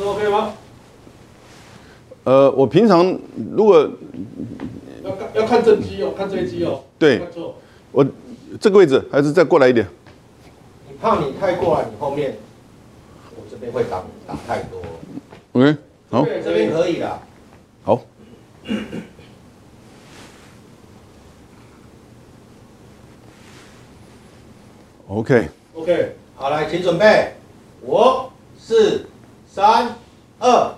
OK 吗？呃，我平常如果要看要看正机哦，看这一机哦。对。我这个位置还是再过来一点，你怕你太过来，你后面我这边会挡挡太多。OK，好，这边可以啦。好，OK，OK，好，来，请准备，五、四、三、二。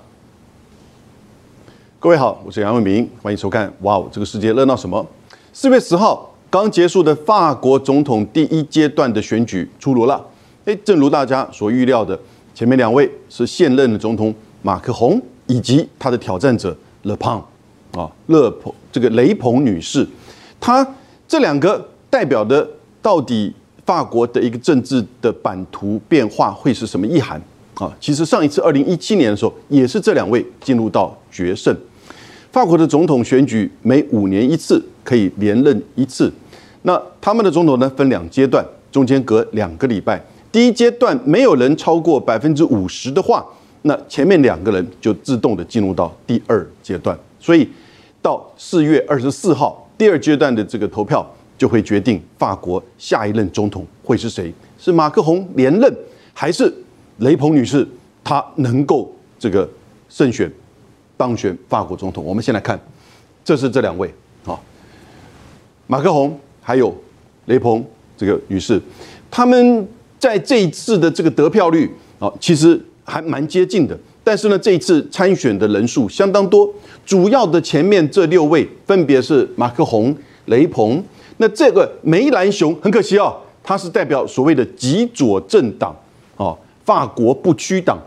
各位好，我是杨伟明，欢迎收看。哇哦，这个世界热闹什么？四月十号刚结束的法国总统第一阶段的选举出炉了。诶，正如大家所预料的，前面两位是现任的总统马克宏以及他的挑战者勒庞啊，勒庞这个雷鹏女士，她这两个代表的到底法国的一个政治的版图变化会是什么意涵啊？其实上一次二零一七年的时候，也是这两位进入到决胜。法国的总统选举每五年一次，可以连任一次。那他们的总统呢，分两阶段，中间隔两个礼拜。第一阶段没有人超过百分之五十的话，那前面两个人就自动的进入到第二阶段。所以到四月二十四号，第二阶段的这个投票就会决定法国下一任总统会是谁，是马克宏连任，还是雷鹏女士她能够这个胜选当选法国总统？我们先来看，这是这两位啊，马克宏还有雷鹏这个女士，他们在这一次的这个得票率啊，其实还蛮接近的。但是呢，这一次参选的人数相当多，主要的前面这六位分别是马克宏、雷鹏。那这个梅兰雄很可惜哦，他是代表所谓的极左政党哦，法国不屈党。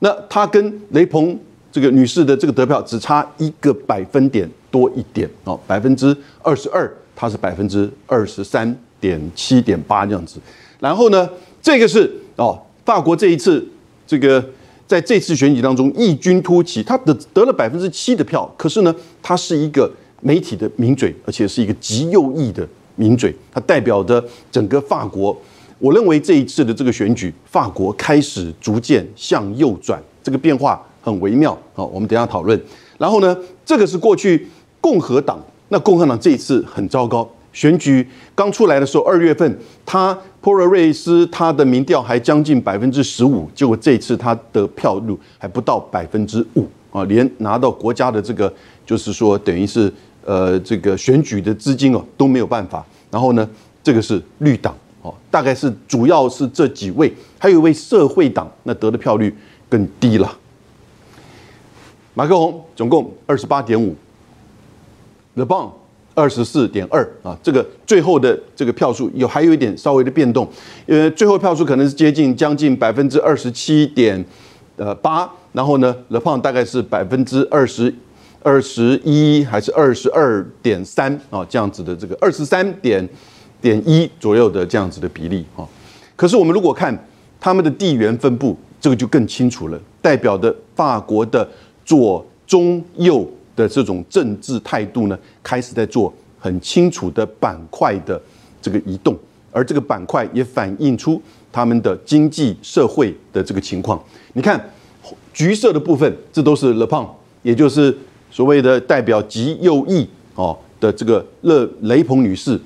那他跟雷鹏这个女士的这个得票只差一个百分点多一点哦，百分之二十二，他是百分之二十三点七点八这样子。然后呢，这个是哦，法国这一次这个在这次选举当中异军突起，他得得了百分之七的票，可是呢，他是一个媒体的名嘴，而且是一个极右翼的名嘴，他代表着整个法国。我认为这一次的这个选举，法国开始逐渐向右转，这个变化很微妙啊。我们等下讨论。然后呢，这个是过去共和党，那共和党这一次很糟糕。选举刚出来的时候，二月份，他普尔瑞斯他的民调还将近百分之十五，结果这一次他的票率还不到百分之五啊，连拿到国家的这个就是说等于是呃这个选举的资金哦都没有办法。然后呢，这个是绿党大概是主要是这几位，还有一位社会党，那得的票率更低了。马克宏总共二十八点五，Le Bon 二十四点二啊，这个最后的这个票数有还有一点稍微的变动，呃，最后票数可能是接近将近百分之二十七点呃八，然后呢，Le Bon 大概是百分之二十二十一还是二十二点三啊这样子的这个二十三点点一左右的这样子的比例啊，可是我们如果看他们的地缘分布，这个就更清楚了，代表的法国的左中右。的这种政治态度呢，开始在做很清楚的板块的这个移动，而这个板块也反映出他们的经济社会的这个情况。你看，橘色的部分，这都是勒庞，也就是所谓的代表极右翼哦的这个勒雷鹏女士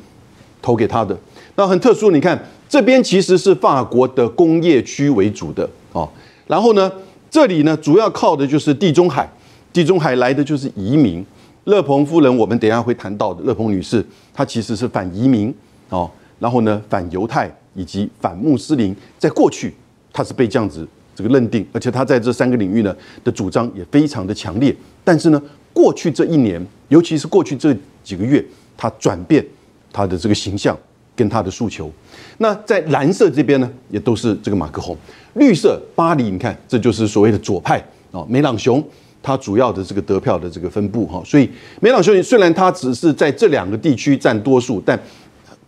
投给他的。那很特殊，你看这边其实是法国的工业区为主的哦，然后呢，这里呢主要靠的就是地中海。地中海来的就是移民，勒鹏夫人，我们等下会谈到的。勒鹏女士，她其实是反移民哦，然后呢，反犹太以及反穆斯林，在过去她是被这样子这个认定，而且她在这三个领域呢的主张也非常的强烈。但是呢，过去这一年，尤其是过去这几个月，她转变他的这个形象跟他的诉求。那在蓝色这边呢，也都是这个马克宏；绿色巴黎，你看，这就是所谓的左派哦，梅朗雄。他主要的这个得票的这个分布哈，所以梅朗雄虽然他只是在这两个地区占多数，但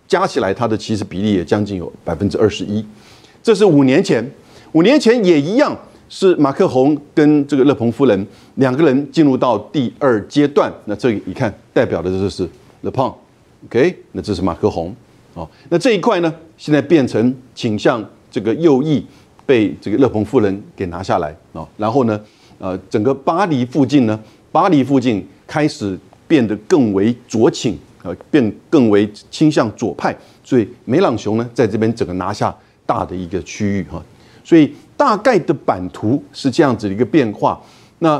加起来他的其实比例也将近有百分之二十一。这是五年前，五年前也一样是马克宏跟这个勒鹏夫人两个人进入到第二阶段。那这一看代表的就是 Le OK，那这是马克宏哦。那这一块呢，现在变成倾向这个右翼。被这个勒庞夫人给拿下来啊，然后呢，呃，整个巴黎附近呢，巴黎附近开始变得更为左倾，呃，变更为倾向左派，所以梅朗雄呢，在这边整个拿下大的一个区域哈，所以大概的版图是这样子的一个变化。那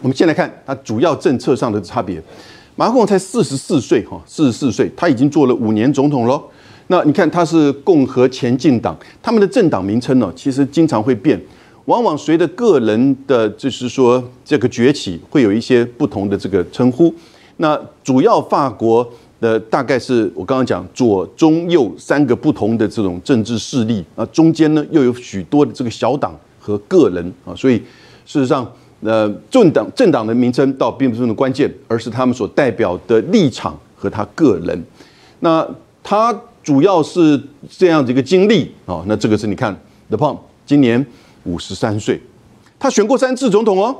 我们先来看它主要政策上的差别。马克龙才四十四岁哈，四十四岁，他已经做了五年总统喽。那你看他是共和前进党，他们的政党名称呢，其实经常会变，往往随着个人的就是说这个崛起，会有一些不同的这个称呼。那主要法国的大概是我刚刚讲左中右三个不同的这种政治势力啊，中间呢又有许多的这个小党和个人啊，所以事实上，呃，政党政党的名称倒并不是那么关键，而是他们所代表的立场和他个人。那他。主要是这样的一个经历啊，那这个是你看，The p o m 今年五十三岁，他选过三次总统哦。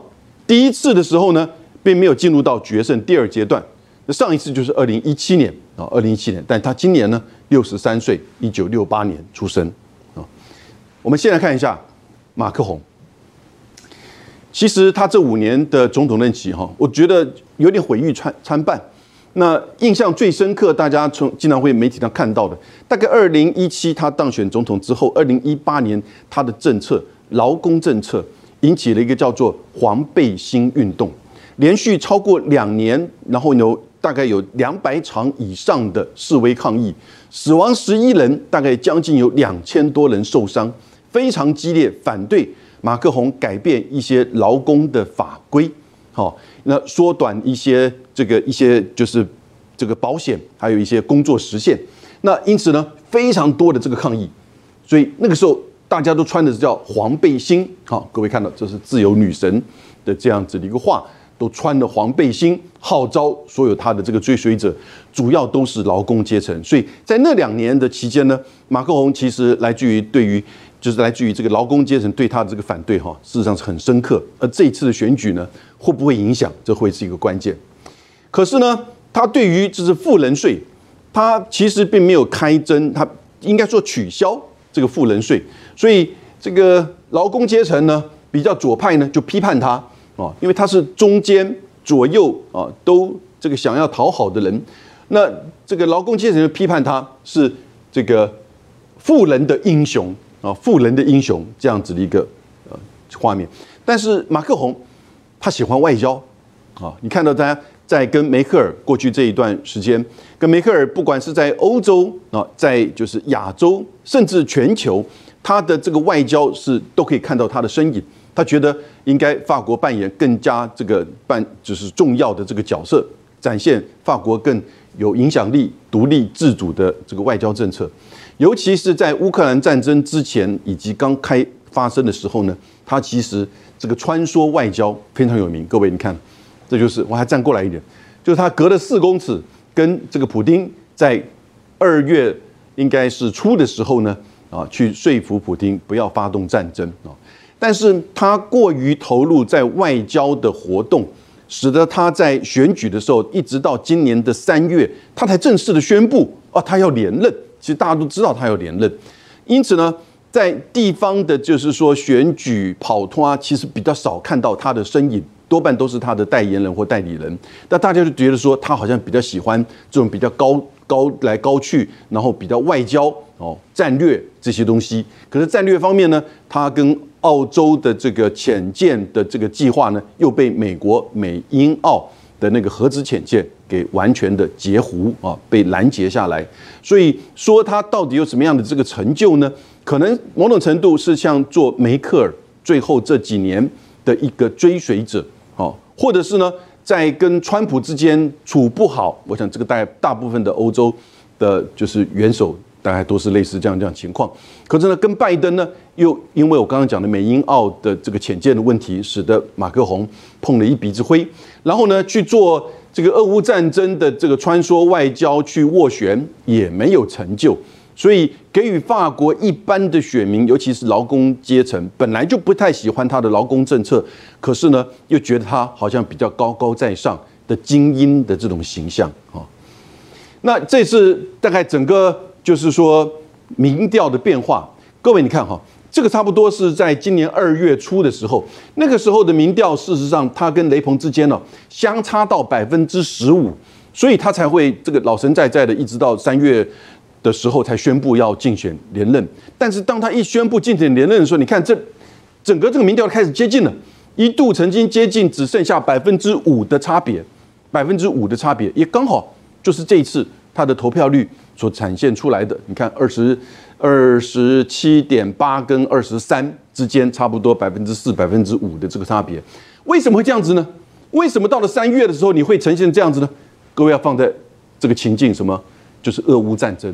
第一次的时候呢，并没有进入到决胜第二阶段。那上一次就是二零一七年啊，二零一七年，但他今年呢六十三岁，一九六八年出生啊。我们先来看一下马克宏，其实他这五年的总统任期哈，我觉得有点毁誉参参半。那印象最深刻，大家从经常会媒体上看到的，大概二零一七他当选总统之后，二零一八年他的政策劳工政策引起了一个叫做黄背心运动，连续超过两年，然后有大概有两百场以上的示威抗议，死亡十一人，大概将近有两千多人受伤，非常激烈，反对马克宏改变一些劳工的法规，好。那缩短一些这个一些就是这个保险，还有一些工作时限。那因此呢，非常多的这个抗议，所以那个时候大家都穿的是叫黄背心。好，各位看到这是自由女神的这样子的一个画，都穿的黄背心，号召所有他的这个追随者，主要都是劳工阶层。所以在那两年的期间呢，马克宏其实来自于对于。就是来自于这个劳工阶层对他的这个反对哈，事实上是很深刻。而这一次的选举呢，会不会影响？这会是一个关键。可是呢，他对于就是富人税，他其实并没有开征，他应该说取消这个富人税。所以这个劳工阶层呢，比较左派呢，就批判他啊，因为他是中间左右啊都这个想要讨好的人。那这个劳工阶层就批判他是这个富人的英雄。啊，富人的英雄这样子的一个呃画面，但是马克宏他喜欢外交啊，你看到大家在跟梅克尔过去这一段时间，跟梅克尔不管是在欧洲啊，在就是亚洲，甚至全球，他的这个外交是都可以看到他的身影。他觉得应该法国扮演更加这个扮就是重要的这个角色，展现法国更有影响力、独立自主的这个外交政策。尤其是在乌克兰战争之前以及刚开发生的时候呢，他其实这个穿梭外交非常有名。各位，你看，这就是我还站过来一点，就是他隔了四公尺跟这个普丁在二月应该是初的时候呢，啊，去说服普丁不要发动战争啊。但是他过于投入在外交的活动，使得他在选举的时候，一直到今年的三月，他才正式的宣布啊，他要连任。其实大家都知道他要连任，因此呢，在地方的，就是说选举跑脱，其实比较少看到他的身影，多半都是他的代言人或代理人。那大家就觉得说，他好像比较喜欢这种比较高高来高去，然后比较外交哦战略这些东西。可是战略方面呢，他跟澳洲的这个潜舰的这个计划呢，又被美国美英澳的那个核子潜舰。给完全的截胡啊，被拦截下来。所以说他到底有什么样的这个成就呢？可能某种程度是像做梅克尔最后这几年的一个追随者，哦，或者是呢，在跟川普之间处不好。我想这个大大部分的欧洲的就是元首。大概都是类似这样这样情况，可是呢，跟拜登呢，又因为我刚刚讲的美英澳的这个浅见的问题，使得马克宏碰了一鼻子灰，然后呢，去做这个俄乌战争的这个穿梭外交去斡旋也没有成就，所以给予法国一般的选民，尤其是劳工阶层，本来就不太喜欢他的劳工政策，可是呢，又觉得他好像比较高高在上的精英的这种形象啊。那这次大概整个。就是说，民调的变化，各位你看哈，这个差不多是在今年二月初的时候，那个时候的民调，事实上他跟雷鹏之间呢相差到百分之十五，所以他才会这个老神在在的，一直到三月的时候才宣布要竞选连任。但是当他一宣布竞选连任的时候，你看这整个这个民调开始接近了，一度曾经接近只剩下百分之五的差别，百分之五的差别也刚好就是这一次他的投票率所展现出来的。你看二十。二十七点八跟二十三之间，差不多百分之四、百分之五的这个差别，为什么会这样子呢？为什么到了三月的时候你会呈现这样子呢？各位要放在这个情境，什么？就是俄乌战争，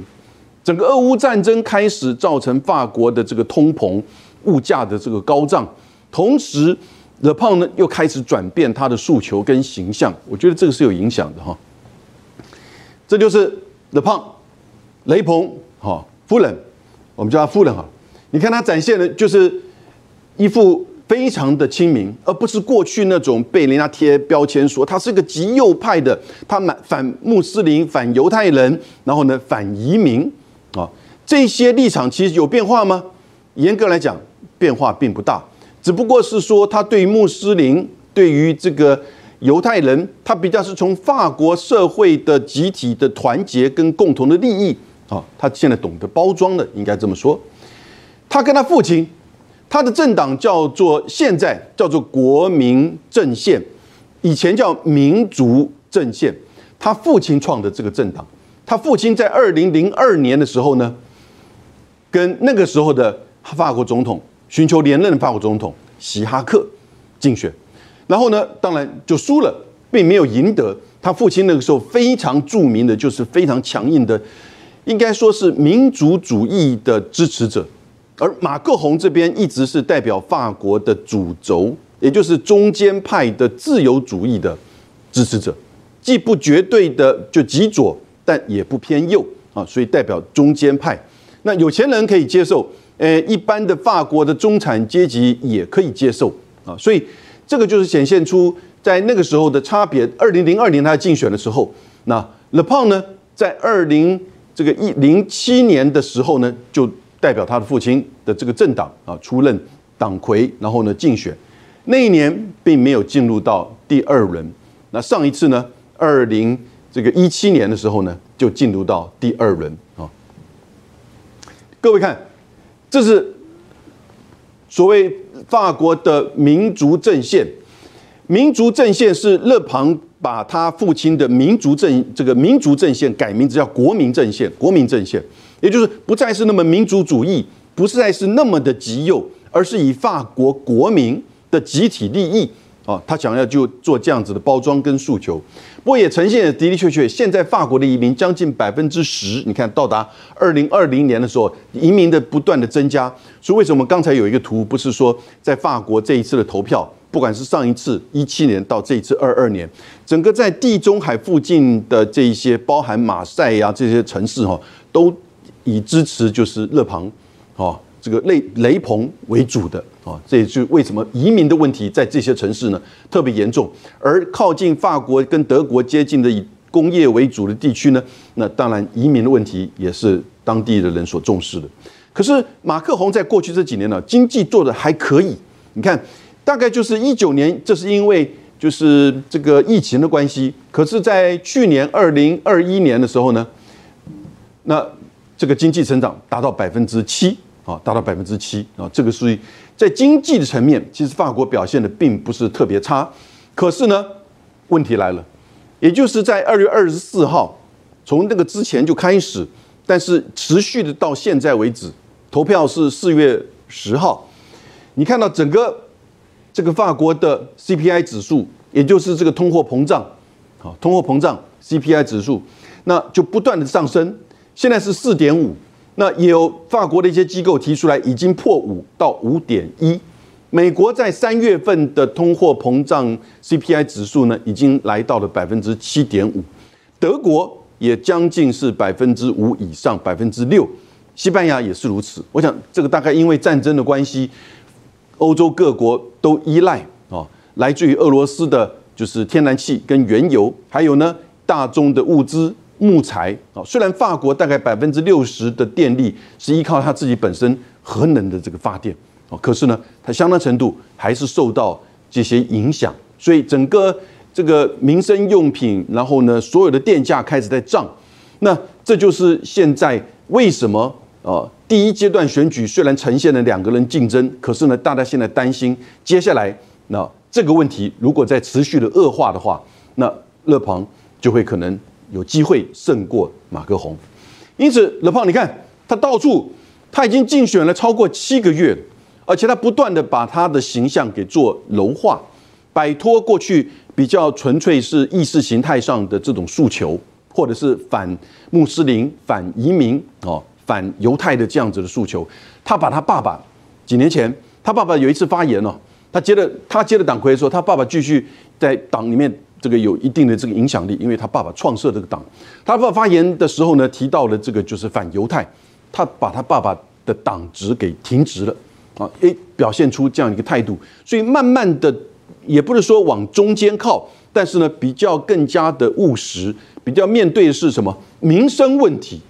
整个俄乌战争开始造成法国的这个通膨、物价的这个高涨，同时勒胖呢又开始转变他的诉求跟形象，我觉得这个是有影响的哈。这就是勒胖、雷鹏哈夫人。我们叫他夫人哈，你看他展现的就是一副非常的亲民，而不是过去那种被人家贴标签说他是个极右派的，他反反穆斯林、反犹太人，然后呢反移民啊，这些立场其实有变化吗？严格来讲，变化并不大，只不过是说他对穆斯林、对于这个犹太人，他比较是从法国社会的集体的团结跟共同的利益。啊，他现在懂得包装了，应该这么说。他跟他父亲，他的政党叫做现在叫做国民阵线，以前叫民族阵线。他父亲创的这个政党，他父亲在二零零二年的时候呢，跟那个时候的法国总统寻求连任的法国总统希哈克竞选，然后呢，当然就输了，并没有赢得。他父亲那个时候非常著名的就是非常强硬的。应该说是民族主义的支持者，而马克宏这边一直是代表法国的主轴，也就是中间派的自由主义的支持者，既不绝对的就极左，但也不偏右啊，所以代表中间派。那有钱人可以接受，呃，一般的法国的中产阶级也可以接受啊，所以这个就是显现出在那个时候的差别。二零零二年他竞选的时候，那 Le Pen 呢，在二零。这个一零七年的时候呢，就代表他的父亲的这个政党啊出任党魁，然后呢竞选，那一年并没有进入到第二轮。那上一次呢，二零这个一七年的时候呢，就进入到第二轮啊。各位看，这是所谓法国的民族阵线，民族阵线是勒庞。把他父亲的民族阵这个民族阵线改名字叫国民阵线，国民阵线，也就是不再是那么民族主义，不再是那么的极右，而是以法国国民的集体利益啊，他想要就做这样子的包装跟诉求。不过也呈现的的确确，现在法国的移民将近百分之十，你看到达二零二零年的时候，移民的不断的增加。所以为什么刚才有一个图，不是说在法国这一次的投票？不管是上一次一七年到这一次二二年，整个在地中海附近的这一些，包含马赛呀这些城市哈，都以支持就是勒庞，哦，这个雷雷鹏为主的啊，这也就为什么移民的问题在这些城市呢特别严重，而靠近法国跟德国接近的以工业为主的地区呢，那当然移民的问题也是当地的人所重视的。可是马克宏在过去这几年呢，经济做的还可以，你看。大概就是一九年，这是因为就是这个疫情的关系。可是，在去年二零二一年的时候呢，那这个经济成长达到百分之七啊，达到百分之七啊，这个属于在经济的层面，其实法国表现的并不是特别差。可是呢，问题来了，也就是在二月二十四号，从那个之前就开始，但是持续的到现在为止，投票是四月十号，你看到整个。这个法国的 CPI 指数，也就是这个通货膨胀，好，通货膨胀 CPI 指数，那就不断的上升，现在是四点五，那也有法国的一些机构提出来，已经破五到五点一。美国在三月份的通货膨胀 CPI 指数呢，已经来到了百分之七点五，德国也将近是百分之五以上，百分之六，西班牙也是如此。我想这个大概因为战争的关系。欧洲各国都依赖啊，来自于俄罗斯的，就是天然气跟原油，还有呢大宗的物资木材啊。虽然法国大概百分之六十的电力是依靠它自己本身核能的这个发电哦，可是呢，它相当程度还是受到这些影响，所以整个这个民生用品，然后呢，所有的电价开始在涨。那这就是现在为什么呃第一阶段选举虽然呈现了两个人竞争，可是呢，大家现在担心接下来那这个问题如果再持续的恶化的话，那勒庞就会可能有机会胜过马克宏。因此，勒庞你看他到处他已经竞选了超过七个月，而且他不断的把他的形象给做柔化，摆脱过去比较纯粹是意识形态上的这种诉求。或者是反穆斯林、反移民、哦，反犹太的这样子的诉求，他把他爸爸几年前，他爸爸有一次发言哦，他接了他接了党魁说，他爸爸继续在党里面这个有一定的这个影响力，因为他爸爸创设这个党。他爸爸发言的时候呢，提到了这个就是反犹太，他把他爸爸的党职给停职了啊，诶，表现出这样一个态度，所以慢慢的也不是说往中间靠，但是呢，比较更加的务实。比较面对的是什么民生问题、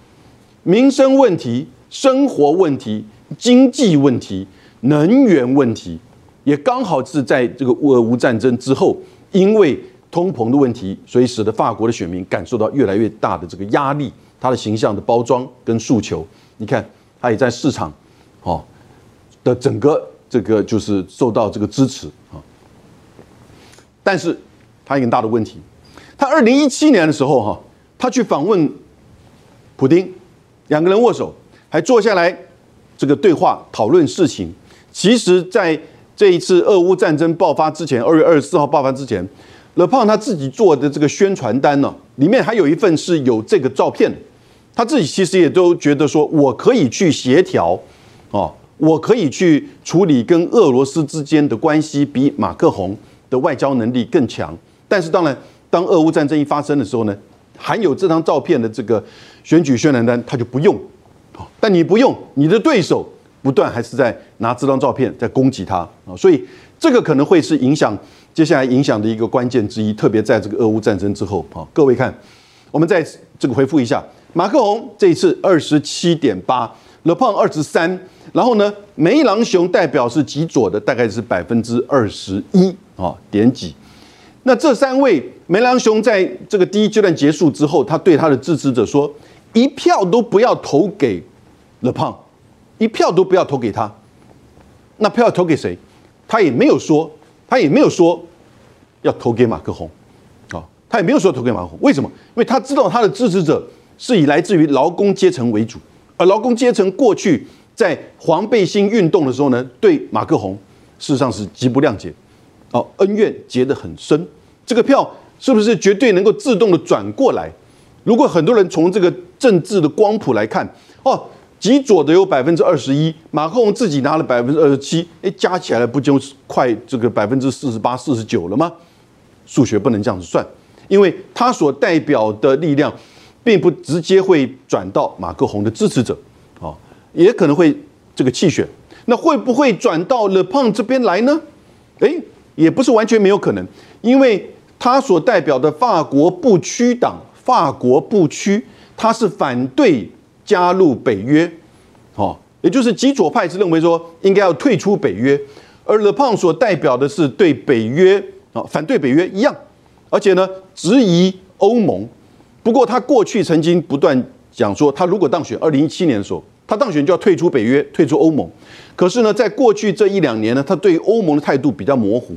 民生问题、生活问题、经济问题、能源问题，也刚好是在这个俄乌战争之后，因为通膨的问题，所以使得法国的选民感受到越来越大的这个压力。他的形象的包装跟诉求，你看，他也在市场，哦的整个这个就是受到这个支持啊。但是，他一个大的问题。他二零一七年的时候，哈，他去访问普京，两个人握手，还坐下来这个对话讨论事情。其实，在这一次俄乌战争爆发之前，二月二十四号爆发之前，勒胖他自己做的这个宣传单呢，里面还有一份是有这个照片。他自己其实也都觉得说，我可以去协调，哦，我可以去处理跟俄罗斯之间的关系，比马克宏的外交能力更强。但是，当然。当俄乌战争一发生的时候呢，含有这张照片的这个选举宣传单他就不用，但你不用，你的对手不断还是在拿这张照片在攻击他。啊，所以这个可能会是影响接下来影响的一个关键之一，特别在这个俄乌战争之后。啊，各位看，我们再这个回复一下，马克龙这一次二十七点八，勒庞二十三，然后呢，梅朗雄代表是极左的，大概是百分之二十一啊点几。那这三位梅朗雄在这个第一阶段结束之后，他对他的支持者说：“一票都不要投给勒庞，一票都不要投给他。那票投给谁？他也没有说，他也没有说要投给马克宏啊，他也没有说投给马克宏。为什么？因为他知道他的支持者是以来自于劳工阶层为主，而劳工阶层过去在黄背心运动的时候呢，对马克宏事实上是极不谅解。”哦，恩怨结得很深，这个票是不是绝对能够自动的转过来？如果很多人从这个政治的光谱来看，哦，极左的有百分之二十一，马克龙自己拿了百分之二十七，哎，加起来不就快这个百分之四十八、四十九了吗？数学不能这样子算，因为他所代表的力量，并不直接会转到马克宏的支持者，哦，也可能会这个弃选，那会不会转到勒胖这边来呢？哎。也不是完全没有可能，因为他所代表的法国不屈党，法国不屈，他是反对加入北约，哦，也就是极左派是认为说应该要退出北约，而勒庞所代表的是对北约啊反对北约一样，而且呢质疑欧盟。不过他过去曾经不断讲说，他如果当选，二零一七年的时候，他当选就要退出北约，退出欧盟。可是呢，在过去这一两年呢，他对欧盟的态度比较模糊。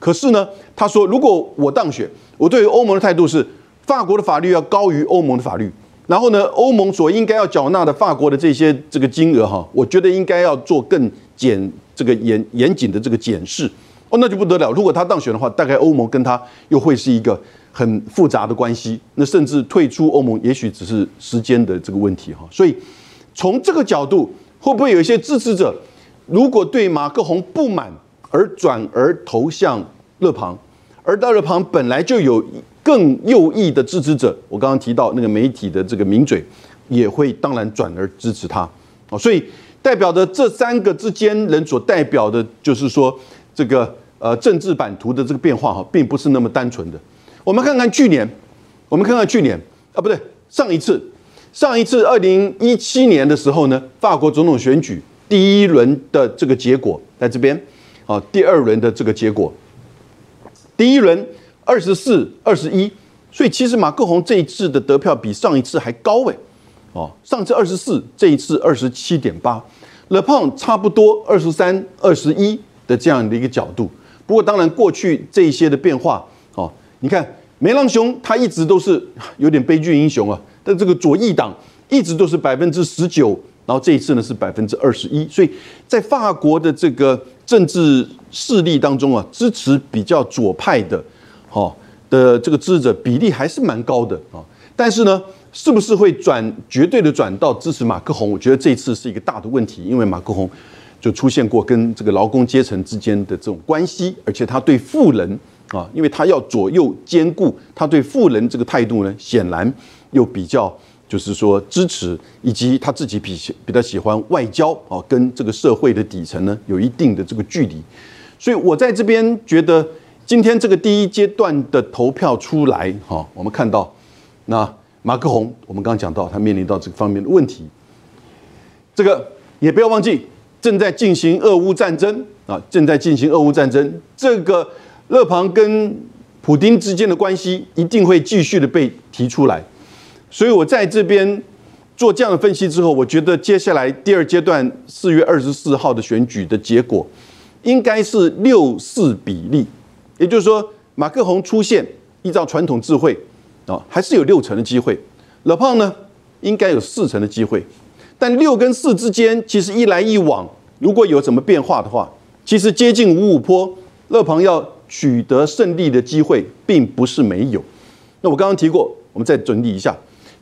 可是呢，他说，如果我当选，我对于欧盟的态度是，法国的法律要高于欧盟的法律。然后呢，欧盟所应该要缴纳的法国的这些这个金额哈，我觉得应该要做更检这个严严谨的这个检视。哦，那就不得了。如果他当选的话，大概欧盟跟他又会是一个很复杂的关系。那甚至退出欧盟，也许只是时间的这个问题哈。所以从这个角度，会不会有一些支持者？如果对马克宏不满而转而投向勒庞，而到勒庞本来就有更右翼的支持者，我刚刚提到那个媒体的这个名嘴，也会当然转而支持他。哦，所以代表的这三个之间人所代表的，就是说这个呃政治版图的这个变化哈，并不是那么单纯的。我们看看去年，我们看看去年啊，不对，上一次，上一次二零一七年的时候呢，法国总统选举。第一轮的这个结果在这边，啊，第二轮的这个结果，第一轮二十四、二十一，所以其实马克宏这一次的得票比上一次还高诶，哦，上次二十四，这一次二十七点八，勒胖差不多二十三、二十一的这样的一个角度。不过当然过去这些的变化，哦，你看梅朗雄他一直都是有点悲剧英雄啊，但这个左翼党一直都是百分之十九，然后这一次呢是百分之二十一，所以在法国的这个政治势力当中啊，支持比较左派的，哦的这个支持者比例还是蛮高的啊。但是呢，是不是会转绝对的转到支持马克宏？我觉得这一次是一个大的问题，因为马克宏就出现过跟这个劳工阶层之间的这种关系，而且他对富人啊，因为他要左右兼顾，他对富人这个态度呢，显然又比较就是说支持，以及他自己比比较喜欢外交啊，跟这个社会的底层呢有一定的这个距离。所以我在这边觉得，今天这个第一阶段的投票出来，哈，我们看到。那马克宏，我们刚讲到，他面临到这个方面的问题。这个也不要忘记，正在进行俄乌战争啊，正在进行俄乌战争。这个勒庞跟普京之间的关系一定会继续的被提出来。所以我在这边做这样的分析之后，我觉得接下来第二阶段四月二十四号的选举的结果，应该是六四比例，也就是说，马克宏出现，依照传统智慧。啊，还是有六成的机会，老胖呢应该有四成的机会，但六跟四之间其实一来一往，如果有什么变化的话，其实接近五五坡，勒庞要取得胜利的机会并不是没有。那我刚刚提过，我们再整理一下，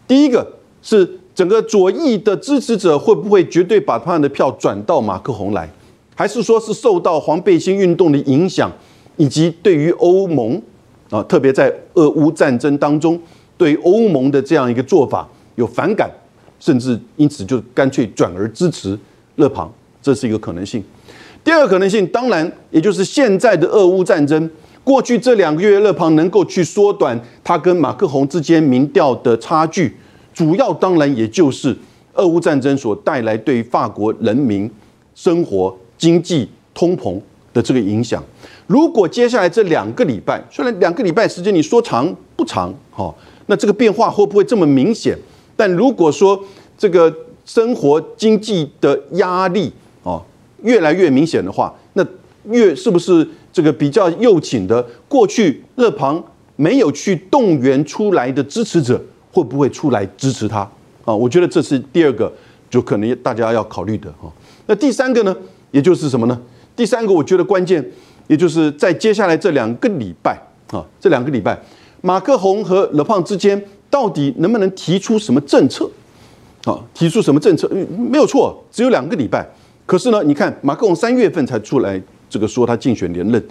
第一个是整个左翼的支持者会不会绝对把他们的票转到马克宏来，还是说是受到黄背心运动的影响，以及对于欧盟？啊，特别在俄乌战争当中，对欧盟的这样一个做法有反感，甚至因此就干脆转而支持勒庞，这是一个可能性。第二个可能性，当然也就是现在的俄乌战争，过去这两个月，勒庞能够去缩短他跟马克宏之间民调的差距，主要当然也就是俄乌战争所带来对法国人民生活、经济、通膨的这个影响。如果接下来这两个礼拜，虽然两个礼拜时间你说长不长，哈，那这个变化会不会这么明显？但如果说这个生活经济的压力哦越来越明显的话，那越是不是这个比较右倾的过去勒庞没有去动员出来的支持者，会不会出来支持他啊？我觉得这是第二个，就可能大家要考虑的哈。那第三个呢，也就是什么呢？第三个我觉得关键。也就是在接下来这两个礼拜啊，这两个礼拜，马克宏和勒胖之间到底能不能提出什么政策？啊，提出什么政策？没有错，只有两个礼拜。可是呢，你看马克宏三月份才出来这个说他竞选连任，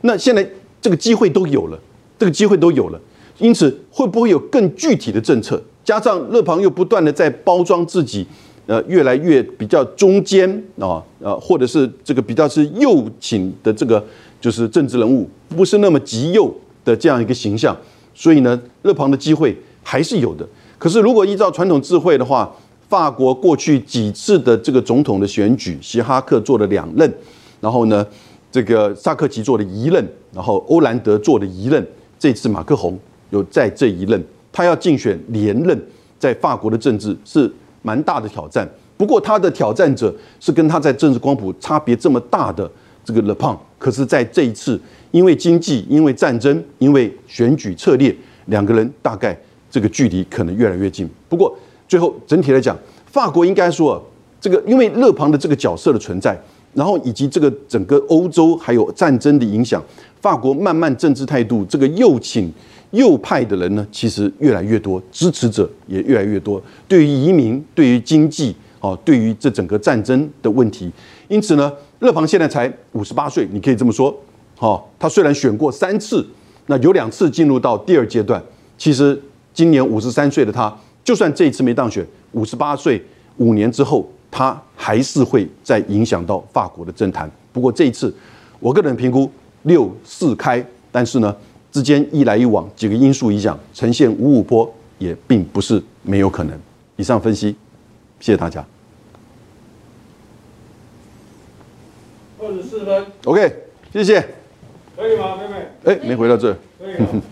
那现在这个机会都有了，这个机会都有了。因此，会不会有更具体的政策？加上勒庞又不断的在包装自己。呃，越来越比较中间啊，呃，或者是这个比较是右倾的这个就是政治人物，不是那么极右的这样一个形象，所以呢，勒庞的机会还是有的。可是如果依照传统智慧的话，法国过去几次的这个总统的选举，希哈克做了两任，然后呢，这个萨克奇做了一任，然后欧兰德做了一任，这次马克宏有在这一任，他要竞选连任，在法国的政治是。蛮大的挑战，不过他的挑战者是跟他在政治光谱差别这么大的这个勒庞，可是在这一次，因为经济、因为战争、因为选举策略，两个人大概这个距离可能越来越近。不过最后整体来讲，法国应该说，这个因为勒庞的这个角色的存在，然后以及这个整个欧洲还有战争的影响，法国慢慢政治态度这个右倾。右派的人呢，其实越来越多，支持者也越来越多。对于移民，对于经济，哦，对于这整个战争的问题，因此呢，勒庞现在才五十八岁，你可以这么说，好，他虽然选过三次，那有两次进入到第二阶段，其实今年五十三岁的他，就算这一次没当选，五十八岁五年之后，他还是会再影响到法国的政坛。不过这一次，我个人评估六四开，但是呢。之间一来一往，几个因素影响，呈现五五波也并不是没有可能。以上分析，谢谢大家。二十四分，OK，谢谢。可以吗，妹妹？哎，没回到这儿。可以啊。